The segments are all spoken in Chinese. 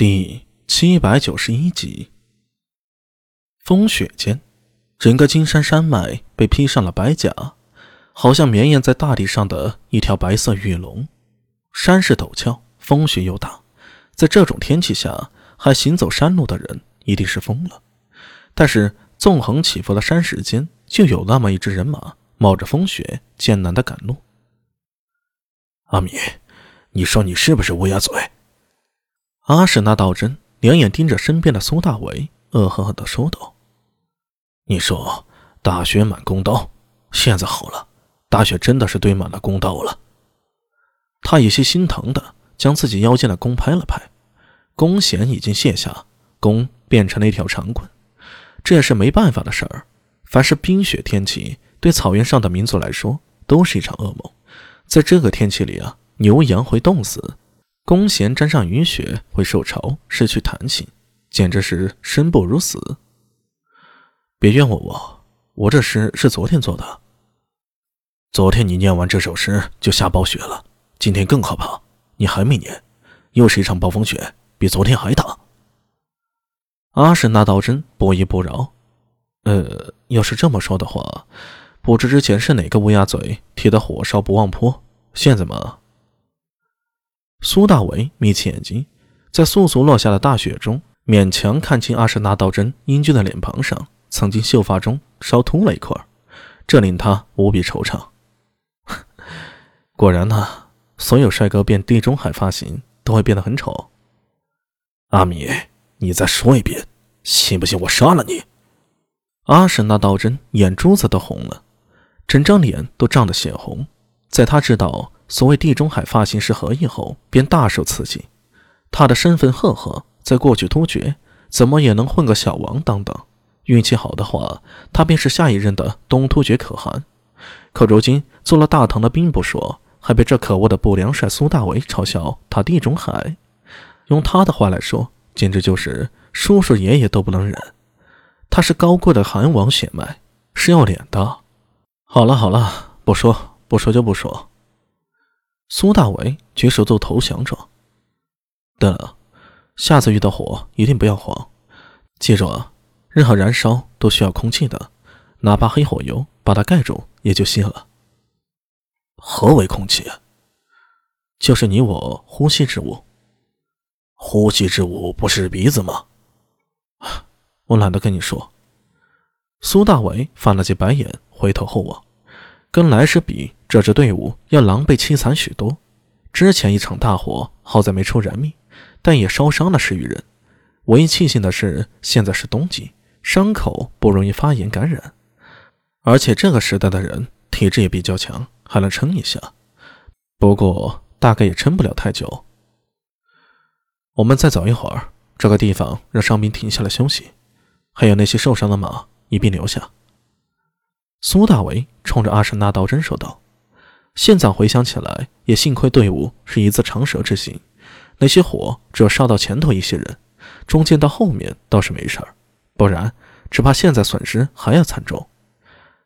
第七百九十一集。风雪间，整个金山山脉被披上了白甲，好像绵延在大地上的一条白色玉龙。山势陡峭，风雪又大，在这种天气下还行走山路的人一定是疯了。但是，纵横起伏的山石间，就有那么一支人马，冒着风雪艰难的赶路。阿米，你说你是不是乌鸦嘴？阿史那道真两眼盯着身边的苏大伟，恶狠狠地说道：“你说大雪满弓刀，现在好了，大雪真的是堆满了弓刀了。”他有些心疼的将自己腰间的弓拍了拍，弓弦已经卸下，弓变成了一条长棍。这也是没办法的事儿。凡是冰雪天气，对草原上的民族来说都是一场噩梦。在这个天气里啊，牛羊会冻死。弓弦沾上雨雪会受潮，失去弹性，简直是生不如死。别怨我，我我这诗是昨天做的。昨天你念完这首诗就下暴雪了，今天更可怕，你还没念，又是一场暴风雪，比昨天还大。阿史那道真不依不饶。呃，要是这么说的话，不知之前是哪个乌鸦嘴提的火烧不忘坡，现在嘛。苏大为眯起眼睛，在簌簌落下的大雪中，勉强看清阿什纳道真英俊的脸庞上，曾经秀发中稍秃了一块，这令他无比惆怅。果然呐，所有帅哥变地中海发型都会变得很丑。阿米，你再说一遍，信不信我杀了你？阿什纳道真眼珠子都红了，整张脸都涨得血红，在他知道。所谓地中海发型师何以后，便大受刺激。他的身份赫赫，在过去突厥怎么也能混个小王当当。运气好的话，他便是下一任的东突厥可汗。可如今做了大唐的兵不说，还被这可恶的不良帅苏大为嘲笑他地中海。用他的话来说，简直就是叔叔爷爷都不能忍。他是高贵的韩王血脉，是要脸的。好了好了，不说不说就不说。苏大伟举手做投降状。对了，下次遇到火一定不要慌，记住啊，任何燃烧都需要空气的，哪怕黑火油把它盖住也就熄了。何为空气？就是你我呼吸之物。呼吸之物不是鼻子吗？我懒得跟你说。苏大伟翻了记白眼，回头后望。跟来时比，这支队伍要狼狈凄惨许多。之前一场大火，好在没出人命，但也烧伤了十余人。唯一庆幸的是，现在是冬季，伤口不容易发炎感染，而且这个时代的人体质也比较强，还能撑一下。不过大概也撑不了太久。我们再走一会儿，这个地方让伤兵停下来休息，还有那些受伤的马一并留下。苏大为冲着阿什纳道真说道：“现在回想起来，也幸亏队伍是一字长蛇之形，那些火只有烧到前头一些人，中间到后面倒是没事儿，不然只怕现在损失还要惨重。”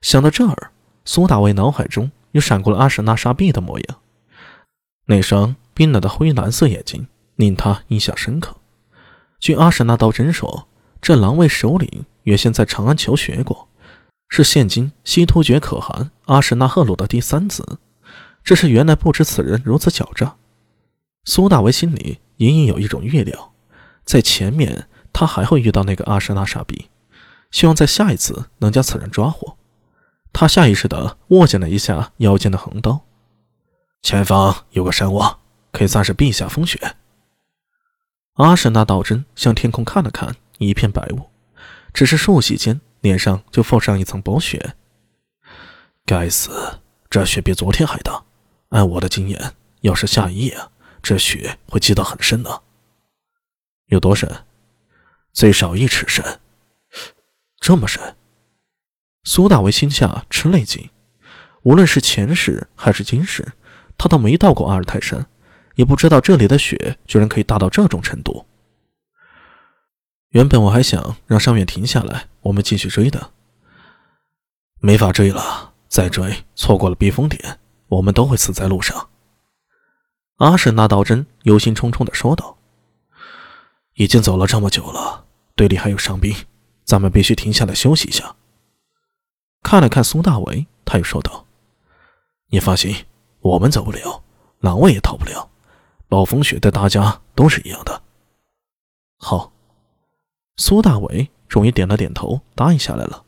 想到这儿，苏大为脑海中又闪过了阿什纳沙碧的模样，那双冰冷的灰蓝色眼睛令他印象深刻。据阿什纳道真说，这狼卫首领原先在长安求学过。是现今西突厥可汗阿史那赫鲁的第三子，只是原来不知此人如此狡诈。苏大为心里隐隐有一种预料，在前面他还会遇到那个阿什那傻逼，希望在下一次能将此人抓获。他下意识地握紧了一下腰间的横刀。前方有个山洼，可以算是避下风雪。阿什那道真向天空看了看，一片白雾，只是瞬息间。脸上就覆上一层薄雪。该死，这雪比昨天还大。按我的经验，要是下一夜，这雪会积得很深的。有多深？最少一尺深。这么深？苏大为心下吃了一惊。无论是前世还是今世，他都没到过阿尔泰山，也不知道这里的雪居然可以大到这种程度。原本我还想让上面停下来，我们继续追的。没法追了，再追错过了避风点，我们都会死在路上。阿什纳道真忧心忡忡地说道：“已经走了这么久了，队里还有伤兵，咱们必须停下来休息一下。看了看苏大伟，他又说道：“你放心，我们走不了，狼卫也逃不了，暴风雪对大家都是一样的。”好，苏大伟终于点了点头，答应下来了。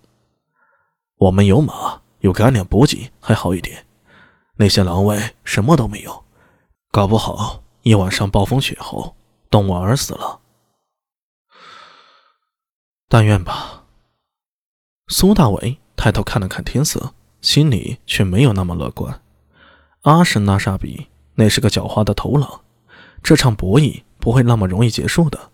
我们有马，有干粮补给，还好一点。那些狼卫什么都没有，搞不好一晚上暴风雪后冻亡而死了。但愿吧。苏大伟抬头看了看天色，心里却没有那么乐观。阿什纳沙比那是个狡猾的头脑，这场博弈不会那么容易结束的。